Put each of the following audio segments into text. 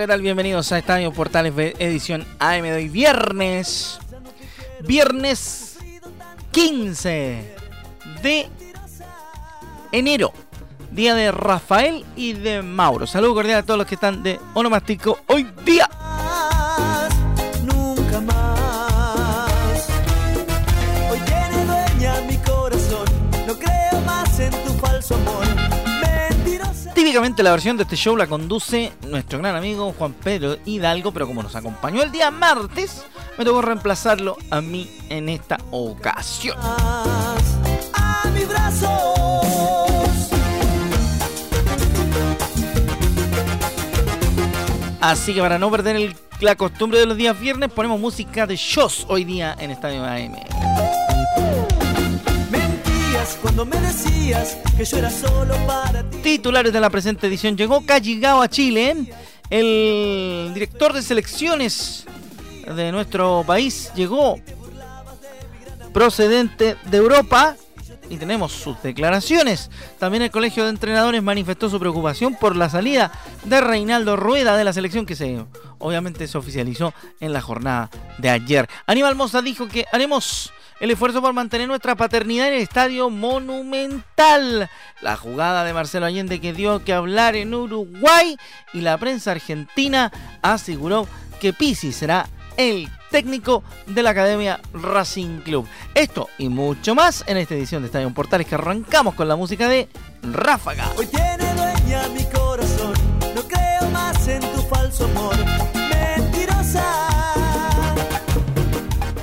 ¿qué tal? Bienvenidos a Estadio Portales edición AM de hoy viernes. Viernes 15 de enero. Día de Rafael y de Mauro. Saludos cordiales a todos los que están de onomástico hoy día. La versión de este show la conduce nuestro gran amigo Juan Pedro Hidalgo, pero como nos acompañó el día martes, me tocó reemplazarlo a mí en esta ocasión. Así que para no perder la costumbre de los días viernes, ponemos música de shows hoy día en Estadio AM. Cuando me decías que yo era solo para ti. Titulares de la presente edición. Llegó Calligao a Chile. El director de selecciones de nuestro país llegó procedente de Europa. Y tenemos sus declaraciones. También el Colegio de Entrenadores manifestó su preocupación por la salida de Reinaldo Rueda de la selección que se obviamente se oficializó en la jornada de ayer. Aníbal Moza dijo que haremos el esfuerzo por mantener nuestra paternidad en el estadio monumental. La jugada de Marcelo Allende que dio que hablar en Uruguay y la prensa argentina aseguró que Pisi será el técnico de la Academia Racing Club. Esto y mucho más en esta edición de Estadio Portales que arrancamos con la música de Ráfaga. Hoy tiene dueña mi corazón. No creo más en tu falso amor. Mentirosa.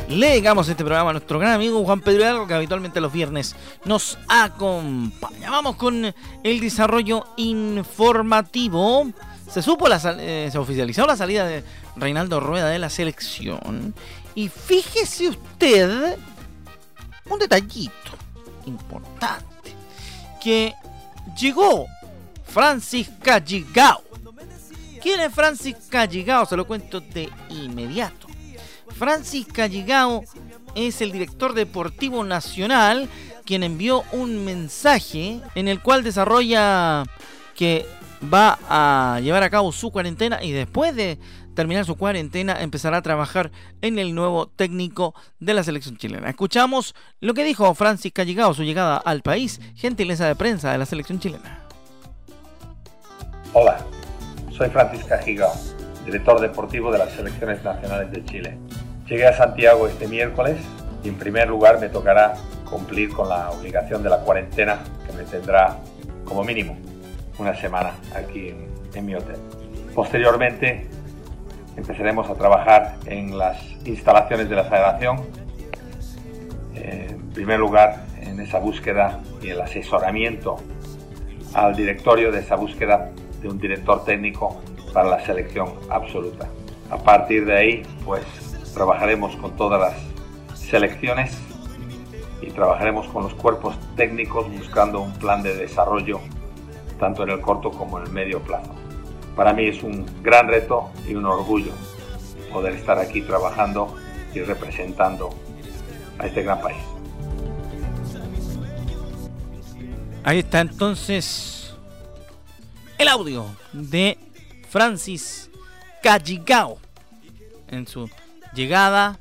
Le llegamos este programa a nuestro gran amigo Juan Pedro Hidalgo, que habitualmente los viernes nos acompaña. Vamos con el desarrollo informativo. Se supo, la eh, se oficializó la salida de Reinaldo Rueda de la selección. Y fíjese usted un detallito importante. Que llegó Francis Calligao. ¿Quién es Francis Calligao? Se lo cuento de inmediato. Francis Calligao es el director deportivo nacional quien envió un mensaje en el cual desarrolla que va a llevar a cabo su cuarentena y después de terminar su cuarentena empezará a trabajar en el nuevo técnico de la selección chilena. Escuchamos lo que dijo Francis Calligao, su llegada al país, gentileza de prensa de la selección chilena. Hola, soy Francisca Gigao, director deportivo de las selecciones nacionales de Chile. Llegué a Santiago este miércoles y en primer lugar me tocará cumplir con la obligación de la cuarentena que me tendrá como mínimo una semana aquí en, en mi hotel. Posteriormente empezaremos a trabajar en las instalaciones de la federación. Eh, En primer lugar, en esa búsqueda y el asesoramiento al directorio de esa búsqueda de un director técnico para la selección absoluta. A partir de ahí, pues trabajaremos con todas las selecciones y trabajaremos con los cuerpos técnicos buscando un plan de desarrollo tanto en el corto como en el medio plazo. Para mí es un gran reto y un orgullo poder estar aquí trabajando y representando a este gran país. Ahí está entonces el audio de Francis Calligao en su llegada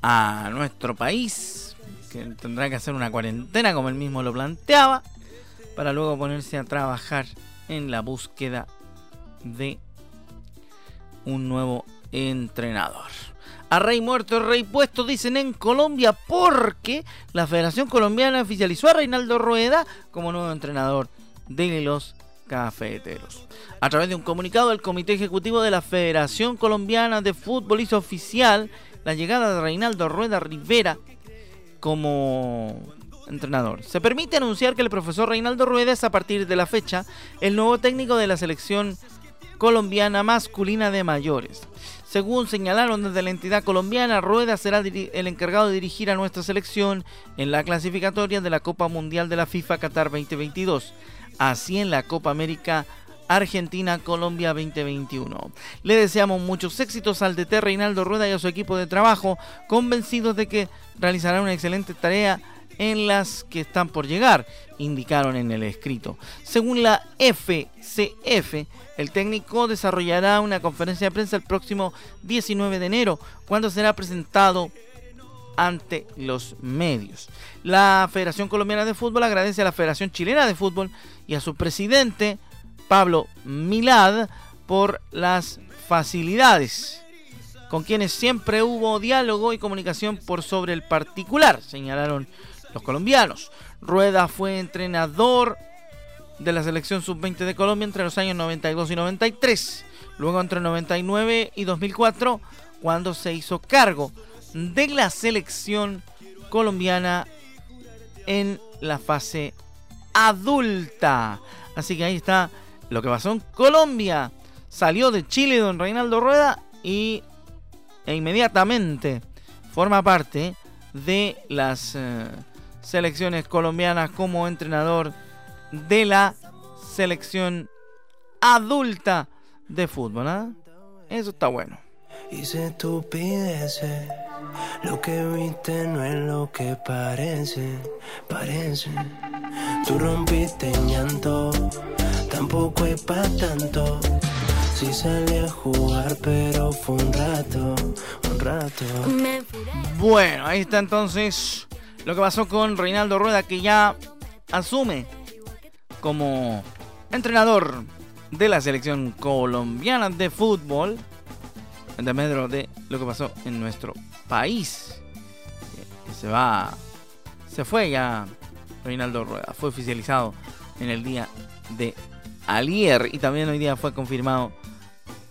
a nuestro país, que tendrá que hacer una cuarentena como él mismo lo planteaba, para luego ponerse a trabajar en la búsqueda de un nuevo entrenador. A rey muerto, rey puesto, dicen en Colombia, porque la Federación Colombiana oficializó a Reinaldo Rueda como nuevo entrenador de los cafeteros. A través de un comunicado, el Comité Ejecutivo de la Federación Colombiana de Fútbol hizo oficial la llegada de Reinaldo Rueda Rivera como entrenador. Se permite anunciar que el profesor Reinaldo Rueda es a partir de la fecha el nuevo técnico de la selección colombiana masculina de mayores. Según señalaron desde la entidad colombiana, Rueda será el encargado de dirigir a nuestra selección en la clasificatoria de la Copa Mundial de la FIFA Qatar 2022, así en la Copa América Argentina-Colombia 2021. Le deseamos muchos éxitos al DT Reinaldo Rueda y a su equipo de trabajo, convencidos de que realizarán una excelente tarea en las que están por llegar, indicaron en el escrito. Según la FCF, el técnico desarrollará una conferencia de prensa el próximo 19 de enero, cuando será presentado ante los medios. La Federación Colombiana de Fútbol agradece a la Federación Chilena de Fútbol y a su presidente, Pablo Milad, por las facilidades con quienes siempre hubo diálogo y comunicación por sobre el particular, señalaron los colombianos. Rueda fue entrenador de la selección sub-20 de Colombia entre los años 92 y 93. Luego entre 99 y 2004, cuando se hizo cargo de la selección colombiana en la fase adulta. Así que ahí está lo que pasó en Colombia. Salió de Chile don Reinaldo Rueda y e inmediatamente forma parte de las eh, selecciones colombianas como entrenador de la selección adulta de fútbol. ¿ah? Eso está bueno. Hice estupideces, lo que viste no es lo que parece, parece. Tú rompiste llanto, tampoco es para tanto. Si salí a jugar, pero fue un rato, un rato. Bueno, ahí está entonces lo que pasó con Reinaldo Rueda, que ya asume como entrenador de la selección colombiana de fútbol, en medio de lo que pasó en nuestro país. se va, se fue ya Reinaldo Rueda, fue oficializado en el día de ayer y también hoy día fue confirmado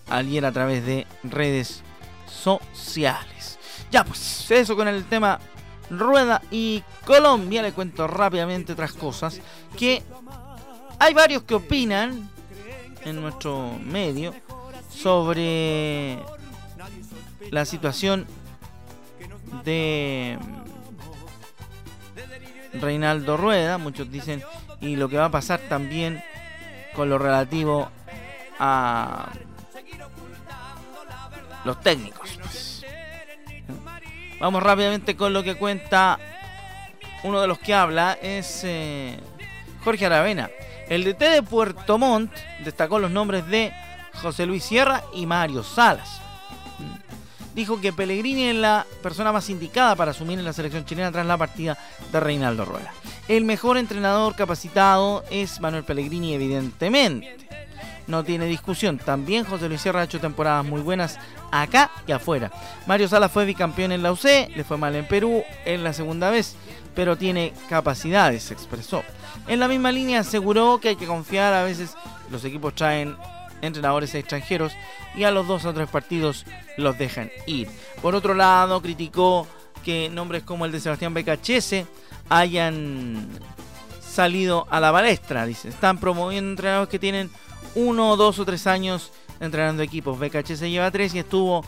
ayer a través de redes sociales. Ya pues, eso con el tema Rueda y Colombia. Le cuento rápidamente otras cosas. Que hay varios que opinan en nuestro medio sobre la situación de Reinaldo Rueda. Muchos dicen y lo que va a pasar también con lo relativo a los técnicos. Vamos rápidamente con lo que cuenta uno de los que habla, es eh, Jorge Aravena. El DT de Puerto Montt destacó los nombres de José Luis Sierra y Mario Salas. Dijo que Pellegrini es la persona más indicada para asumir en la selección chilena tras la partida de Reinaldo Rueda. El mejor entrenador capacitado es Manuel Pellegrini, evidentemente no tiene discusión. También José Luis Sierra ha hecho temporadas muy buenas acá y afuera. Mario Sala fue bicampeón en la UC, le fue mal en Perú en la segunda vez, pero tiene capacidades, se expresó. En la misma línea aseguró que hay que confiar, a veces los equipos traen entrenadores extranjeros y a los dos o tres partidos los dejan ir. Por otro lado, criticó que nombres como el de Sebastián Becachese hayan salido a la balestra, dice. Están promoviendo entrenadores que tienen uno, dos o tres años entrenando equipos. BKH se lleva tres y estuvo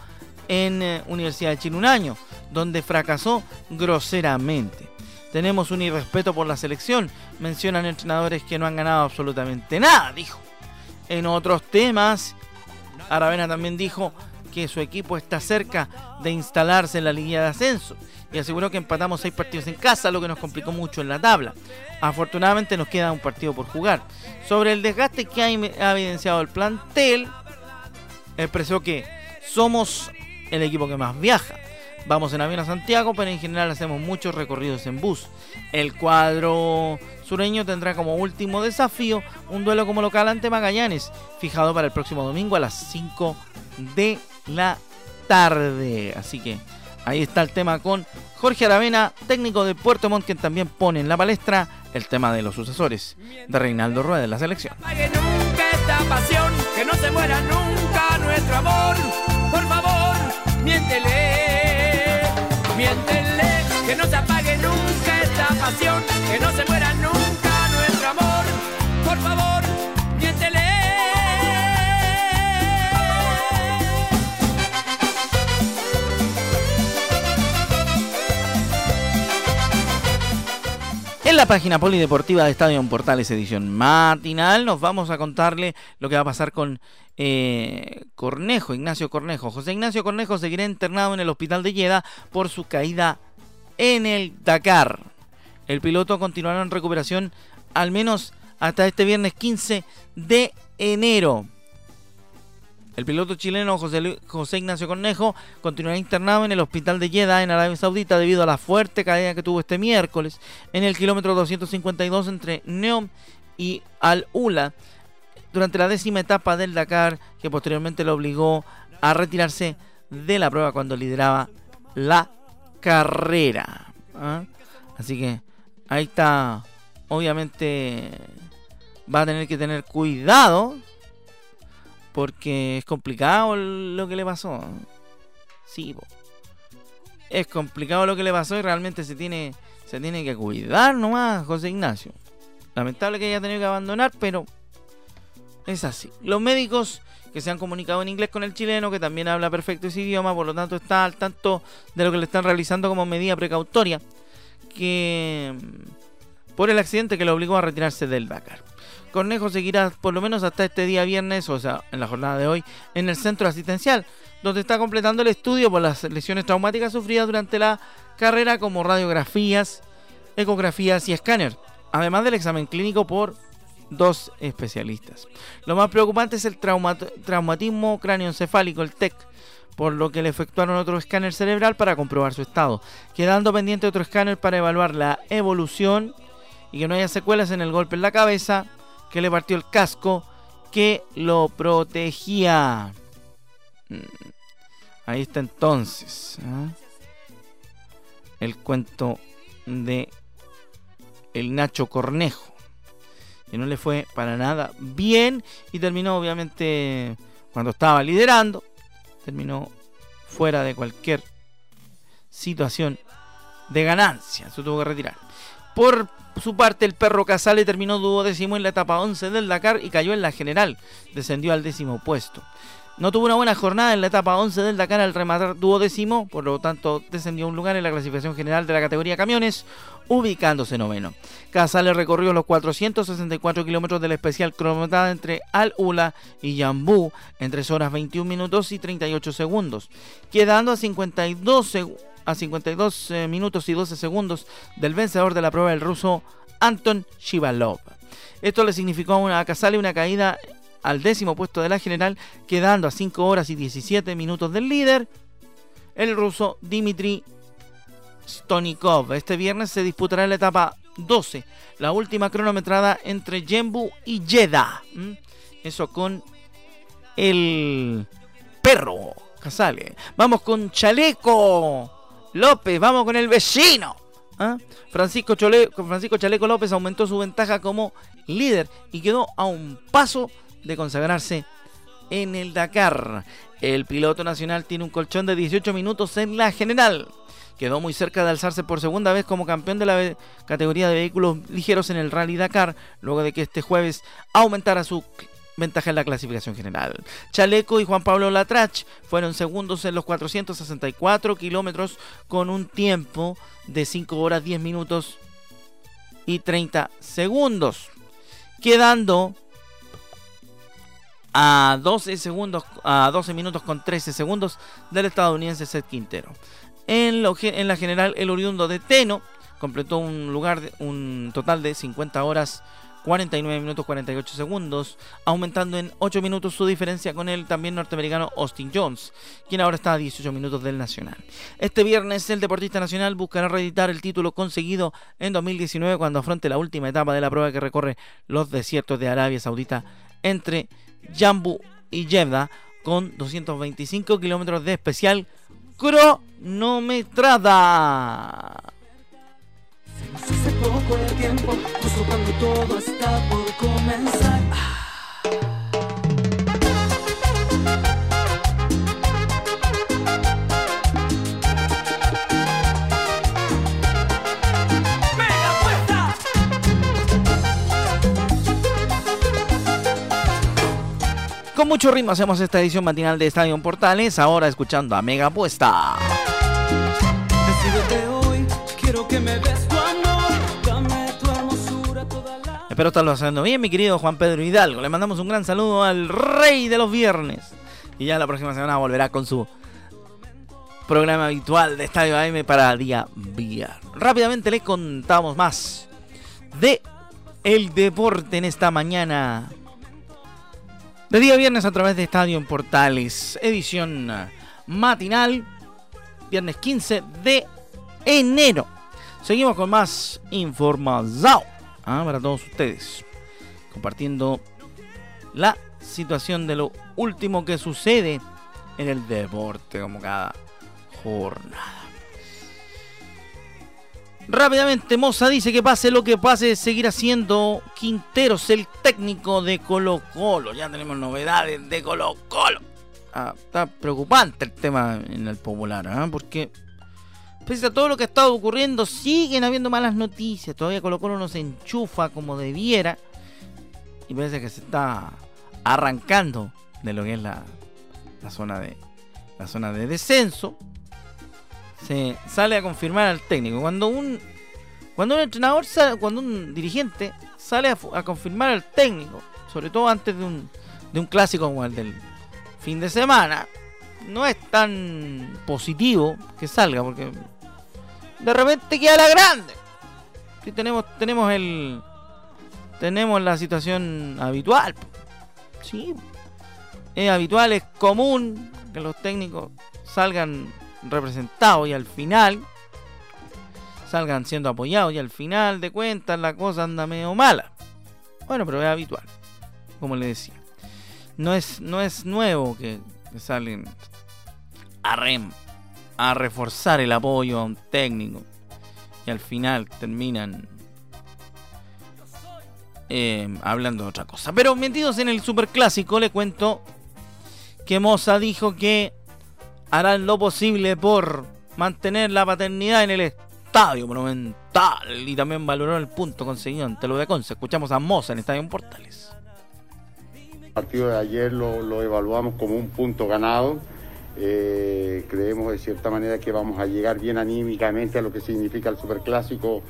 en eh, Universidad de Chile un año, donde fracasó groseramente. Tenemos un irrespeto por la selección. Mencionan entrenadores que no han ganado absolutamente nada, dijo. En otros temas, Aravena también dijo que su equipo está cerca de instalarse en la Liga de Ascenso y aseguró que empatamos seis partidos en casa, lo que nos complicó mucho en la tabla. Afortunadamente nos queda un partido por jugar. Sobre el desgaste que ha, evidenciado el plantel, expresó que somos el equipo que más viaja. Vamos en avión a Santiago, pero en general hacemos muchos recorridos en bus. El cuadro sureño tendrá como último desafío un duelo como local ante Magallanes, fijado para el próximo domingo a las 5 de la tarde. Así que ahí está el tema con Jorge Aravena, técnico de Puerto Montt, quien también pone en la palestra el tema de los sucesores de Reinaldo Rueda de la selección. Que que no se muera nunca nuestro amor. Por favor, miéntele, que no se apague nunca esta pasión, que no se muera nunca. En la página polideportiva de Estadio Portales edición matinal nos vamos a contarle lo que va a pasar con eh, Cornejo, Ignacio Cornejo. José Ignacio Cornejo seguirá internado en el hospital de Lleda por su caída en el Dakar. El piloto continuará en recuperación al menos hasta este viernes 15 de enero. El piloto chileno José, Ignacio Cornejo continuará internado en el hospital de Jeddah en Arabia Saudita debido a la fuerte caída que tuvo este miércoles en el kilómetro 252 entre Neom y Al-Ula durante la décima etapa del Dakar que posteriormente lo obligó a retirarse de la prueba cuando lideraba la carrera. ¿ah? Así que ahí está, obviamente va a tener que tener cuidado porque es complicado lo que le pasó. Sí, es complicado lo que le pasó y realmente se tiene, se tiene que cuidar nomás, José Ignacio. Lamentable que haya tenido que abandonar, pero es así. Los médicos que se han comunicado en inglés con el chileno, que también habla perfecto ese idioma, por lo tanto está al tanto de lo que le están realizando como medida precautoria, que por el accidente que le obligó a retirarse del Dakar. Cornejo seguirá por lo menos hasta este día viernes, o sea, en la jornada de hoy, en el centro asistencial, donde está completando el estudio por las lesiones traumáticas sufridas durante la carrera como radiografías, ecografías y escáner, además del examen clínico por dos especialistas. Lo más preocupante es el traumatismo cráneoencefálico, el TEC, por lo que le efectuaron otro escáner cerebral para comprobar su estado, quedando pendiente otro escáner para evaluar la evolución y que no haya secuelas en el golpe en la cabeza, que le partió el casco que lo protegía. Mm. Ahí está entonces ¿ah? el cuento de el Nacho Cornejo, que no le fue para nada bien y terminó obviamente cuando estaba liderando, terminó fuera de cualquier situación de ganancia, se tuvo que retirar. Por su parte, el perro Casale terminó duodécimo en la etapa 11 del Dakar y cayó en la general. Descendió al décimo puesto. No tuvo una buena jornada en la etapa 11 del Dakar al rematar duodécimo, por lo tanto descendió un lugar en la clasificación general de la categoría camiones, ubicándose noveno. Casale recorrió los 464 kilómetros del especial cronometrada entre Al-Ula y Yambú en 3 horas 21 minutos y 38 segundos, quedando a 52 segundos a 52 eh, minutos y 12 segundos del vencedor de la prueba, el ruso Anton Shivalov. Esto le significó a Casale una caída al décimo puesto de la general, quedando a 5 horas y 17 minutos del líder, el ruso Dmitry Stonikov. Este viernes se disputará la etapa 12, la última cronometrada entre Jembu y Jeddah. Eso con el perro Casale. Vamos con Chaleco. López, vamos con el vecino. ¿Ah? Francisco, Francisco Chaleco López aumentó su ventaja como líder y quedó a un paso de consagrarse en el Dakar. El piloto nacional tiene un colchón de 18 minutos en la general. Quedó muy cerca de alzarse por segunda vez como campeón de la categoría de vehículos ligeros en el Rally Dakar, luego de que este jueves aumentara su ventaja en la clasificación general. Chaleco y Juan Pablo Latrach fueron segundos en los 464 kilómetros con un tiempo de 5 horas 10 minutos y 30 segundos, quedando a 12 segundos a 12 minutos con 13 segundos del estadounidense Seth Quintero. En, la general el oriundo de Teno completó un lugar un total de 50 horas 49 minutos 48 segundos, aumentando en 8 minutos su diferencia con el también norteamericano Austin Jones, quien ahora está a 18 minutos del Nacional. Este viernes el deportista nacional buscará reeditar el título conseguido en 2019 cuando afronte la última etapa de la prueba que recorre los desiertos de Arabia Saudita entre Jambu y Jeddah con 225 kilómetros de especial cronometrada. Poco de tiempo, justo cuando todo está por comenzar. Con mucho ritmo hacemos esta edición matinal de Estadio Portales, ahora escuchando a Mega Puesta. hoy, quiero que me des Espero estarlo haciendo bien, mi querido Juan Pedro Hidalgo. Le mandamos un gran saludo al rey de los viernes. Y ya la próxima semana volverá con su programa habitual de Estadio AM para día viernes. Rápidamente le contamos más de el deporte en esta mañana de día viernes a través de Estadio en Portales, edición matinal, viernes 15 de enero. Seguimos con más información ¿ah? para todos ustedes, compartiendo la situación de lo último que sucede en el deporte, como cada jornada. Rápidamente, Moza dice que pase lo que pase, seguirá siendo Quinteros el técnico de Colo Colo. Ya tenemos novedades de Colo Colo. Ah, está preocupante el tema en el popular, ¿ah? porque pese a todo lo que ha estado ocurriendo, siguen habiendo malas noticias. Todavía Colo Colo no se enchufa como debiera. Y parece que se está arrancando de lo que es la, la zona de la zona de descenso se sale a confirmar al técnico. Cuando un cuando un entrenador, cuando un dirigente sale a, confirmar al técnico, sobre todo antes de un, de un clásico como el del fin de semana, no es tan positivo que salga, porque de repente queda la grande. Tenemos, tenemos el tenemos la situación habitual. Sí, es habitual, es común que los técnicos salgan representados y al final salgan siendo apoyados y al final de cuentas la cosa anda medio mala. Bueno, pero es habitual, como le decía. No es, no es nuevo que, salen a rem, a reforzar el apoyo a un técnico y al final terminan eh, hablando de otra cosa. Pero metidos en el superclásico, le cuento que Moza dijo que harán lo posible por mantener la paternidad en el estadio monumental y también valoró el punto conseguido ante lo de Conce. Escuchamos a Moza en Estadio Portales. El partido de ayer lo, evaluamos como un punto ganado. Eh, creemos de cierta manera que vamos a llegar bien anímicamente a lo que significa el superclásico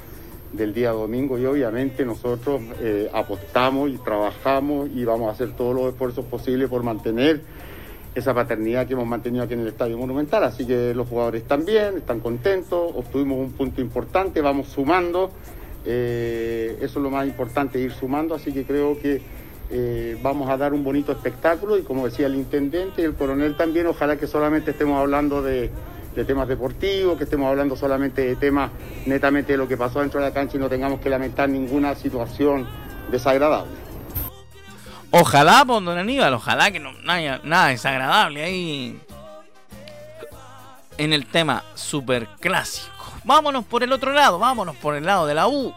del día domingo y obviamente nosotros eh, apostamos y trabajamos y vamos a hacer todos los esfuerzos posibles por mantener esa paternidad que hemos mantenido aquí en el Estadio Monumental. Así que los jugadores bien, están contentos, obtuvimos un punto importante, vamos sumando. Eh, eso es lo más importante, ir sumando. Así que creo que eh, vamos a dar un bonito espectáculo y como decía el intendente y el coronel también, ojalá que solamente estemos hablando de, temas deportivos, que estemos hablando solamente de temas netamente de lo que pasó dentro de la cancha y no tengamos que lamentar ninguna situación desagradable. Ojalá, por don Aníbal, ojalá que no haya nada desagradable ahí en el tema super clásico. Vámonos por el otro lado, vámonos por el lado de la U.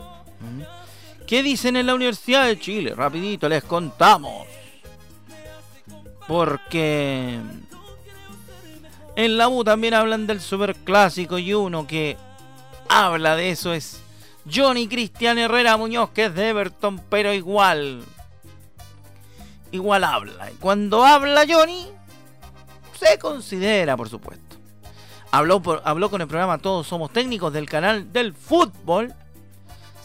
¿Qué dicen en la Universidad de Chile? Rapidito les contamos. Porque en la U también hablan del super clásico y uno que habla de eso es Johnny Cristian Herrera Muñoz, que es de Everton, pero igual igual habla. Y cuando habla Johnny, se considera, por supuesto. Habló, habló con el programa Todos Somos Técnicos del canal del fútbol.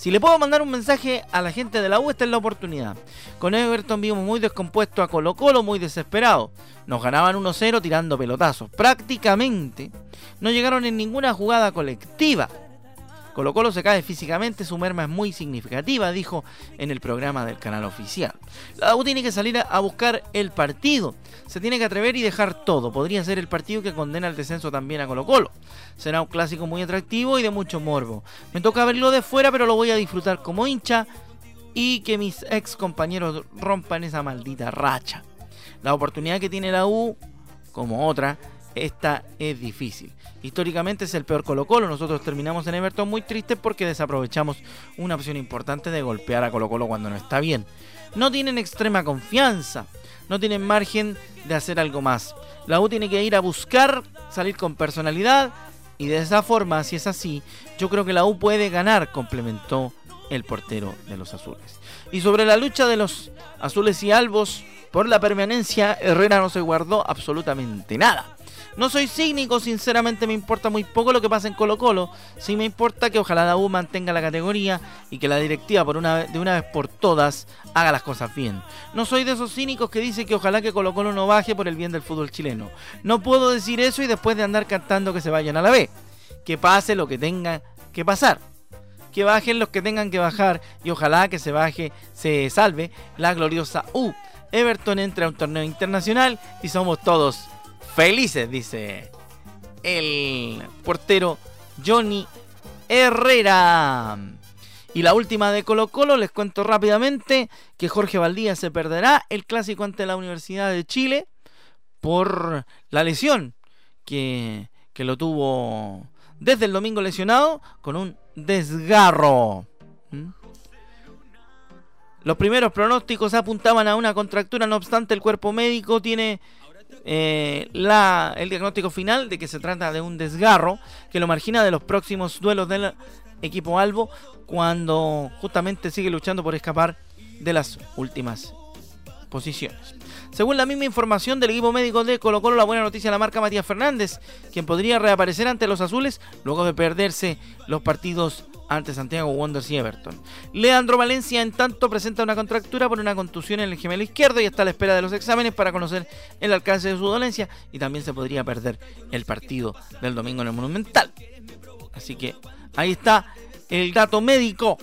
Si le puedo mandar un mensaje a la gente de la U, esta es la oportunidad. Con Everton vimos muy descompuesto a Colo Colo, muy desesperado. Nos ganaban 1-0 tirando pelotazos. Prácticamente no llegaron en ninguna jugada colectiva. Colo Colo se cae físicamente, su merma es muy significativa, dijo en el programa del canal oficial. La U tiene que salir a buscar el partido, se tiene que atrever y dejar todo. Podría ser el partido que condena el descenso también a Colo Colo. Será un clásico muy atractivo y de mucho morbo. Me toca verlo de fuera, pero lo voy a disfrutar como hincha y que mis ex compañeros rompan esa maldita racha. La oportunidad que tiene la U, como otra, esta es difícil. Históricamente es el peor Colo Colo. Nosotros terminamos en Everton muy tristes porque desaprovechamos una opción importante de golpear a Colo Colo cuando no está bien. No tienen extrema confianza. No tienen margen de hacer algo más. La U tiene que ir a buscar, salir con personalidad. Y de esa forma, si es así, yo creo que la U puede ganar, complementó el portero de los azules. Y sobre la lucha de los azules y albos por la permanencia, Herrera no se guardó absolutamente nada No soy cínico, sinceramente me importa muy poco lo que pasa en Colo Colo. Sí me importa que ojalá la U mantenga la categoría y que la directiva por una de una vez por todas haga las cosas bien. No soy de esos cínicos que dicen que ojalá que Colo Colo no baje por el bien del fútbol chileno. No puedo decir eso y después de andar cantando que se vayan a la B. Que pase lo que tenga que pasar. Que bajen los que tengan que bajar y ojalá que se baje, se salve la gloriosa U. Everton entra a un torneo internacional y somos todos felices, dice el portero Johnny Herrera. Y la última de Colo Colo, les cuento rápidamente que Jorge Valdía se perderá el clásico ante la Universidad de Chile por la lesión que, que lo tuvo desde el domingo lesionado con un desgarro. ¿Mm? Los primeros pronósticos apuntaban a una contractura, no obstante el cuerpo médico tiene eh, el diagnóstico final de que se trata de un desgarro que lo margina de los próximos duelos del equipo Albo cuando justamente sigue luchando por escapar de las últimas posiciones. Según la misma información del equipo médico de Colo Colo, la buena noticia la marca Matías Fernández, quien podría reaparecer ante los azules luego de perderse los partidos ante Santiago Wanderers y Everton. Leandro Valencia, en tanto, presenta una contractura por una contusión en el gemelo izquierdo y está a la espera de los exámenes para conocer el alcance de su dolencia y también se podría perder el partido del domingo en el Monumental. Así que ahí está el dato médico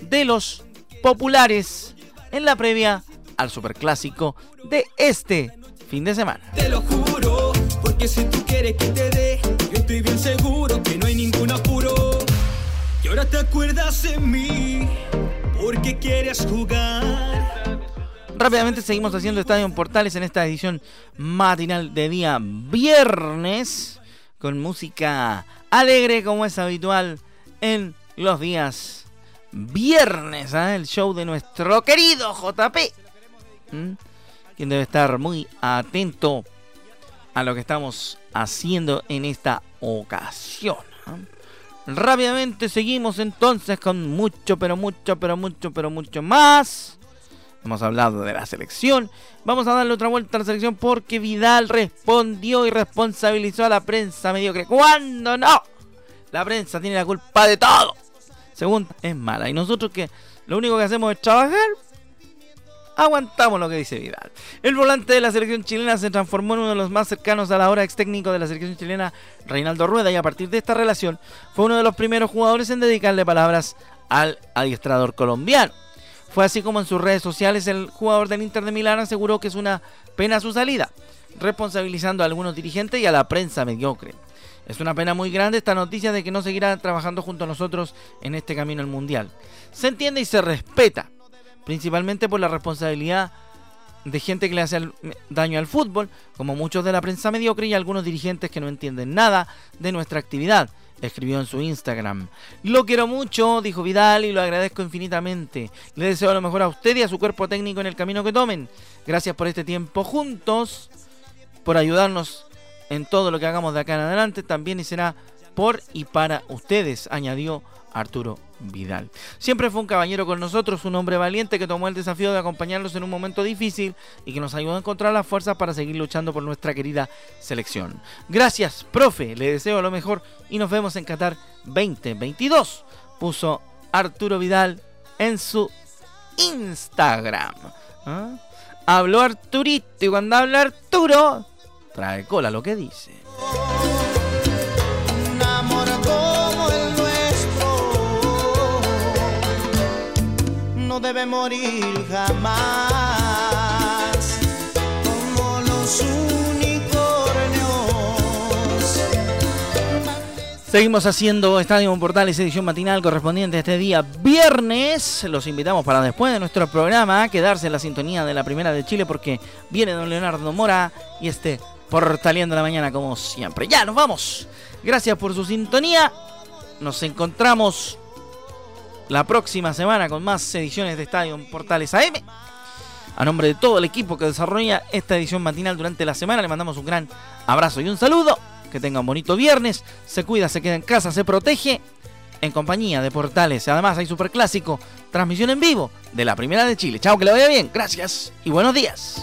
de los populares en la previa al superclásico de este fin de semana. Te lo juro, porque si tú quieres que te dé, yo estoy bien seguro que no hay ningún apuro. Te acuerdas de mí, porque quieres jugar. Rápidamente seguimos haciendo Estadio en Portales en esta edición matinal de día viernes con música alegre como es habitual en los días viernes, ¿eh? el show de nuestro querido JP, quien debe estar muy atento a lo que estamos haciendo en esta ocasión. Rápidamente seguimos entonces con mucho, pero mucho, pero mucho, pero mucho más. Hemos hablado de la selección. Vamos a darle otra vuelta a la selección porque Vidal respondió y responsabilizó a la prensa mediocre. ¿Cuándo no? La prensa tiene la culpa de todo. Según es mala. Y nosotros que lo único que hacemos es trabajar, aguantamos lo que dice Vidal. El volante de la selección chilena se transformó en uno de los más cercanos a la hora ex técnico de la selección chilena, Reinaldo Rueda, y a partir de esta relación fue uno de los primeros jugadores en dedicarle palabras al adiestrador colombiano. Fue así como en sus redes sociales el jugador del Inter de Milán aseguró que es una pena su salida, responsabilizando a algunos dirigentes y a la prensa mediocre. Es una pena muy grande esta noticia de que no seguirá trabajando junto a nosotros en este camino al Mundial. Se entiende y se respeta, principalmente por la responsabilidad de gente que le hace daño al fútbol, como muchos de la prensa mediocre y algunos dirigentes que no entienden nada de nuestra actividad, escribió en su Instagram. Lo quiero mucho, dijo Vidal, y lo agradezco infinitamente. Le deseo lo mejor a usted y a su cuerpo técnico en el camino que tomen. Gracias por este tiempo juntos, por ayudarnos en todo lo que hagamos de acá en adelante, también y será por y para ustedes, añadió Arturo Vidal. Siempre fue un caballero con nosotros, un hombre valiente que tomó el desafío de acompañarnos en un momento difícil y que nos ayudó a encontrar las fuerzas para seguir luchando por nuestra querida selección. Gracias, profe, le deseo lo mejor y nos vemos en Qatar 2022, puso Arturo Vidal en su Instagram. ¿Ah? Habló Arturito y cuando habla Arturo, trae cola lo que dice. Debe morir jamás, como los unicornios. Seguimos haciendo Estadio Portales edición matinal correspondiente este día viernes. Los invitamos para después de nuestro programa a quedarse en la sintonía de la Primera de Chile porque viene don Leonardo Mora y este Portaleando la mañana como siempre. Ya, nos vamos. Gracias por su sintonía. Nos encontramos la próxima semana con más ediciones de Estadio Portales AM. A nombre de todo el equipo que desarrolla esta edición matinal durante la semana, le mandamos un gran abrazo y un saludo. Que tenga un bonito viernes. Se cuida, se queda en casa, se protege. En compañía de Portales. Además, hay superclásico. Transmisión en vivo de la Primera de Chile. Chao, que le vaya bien. Gracias y buenos días.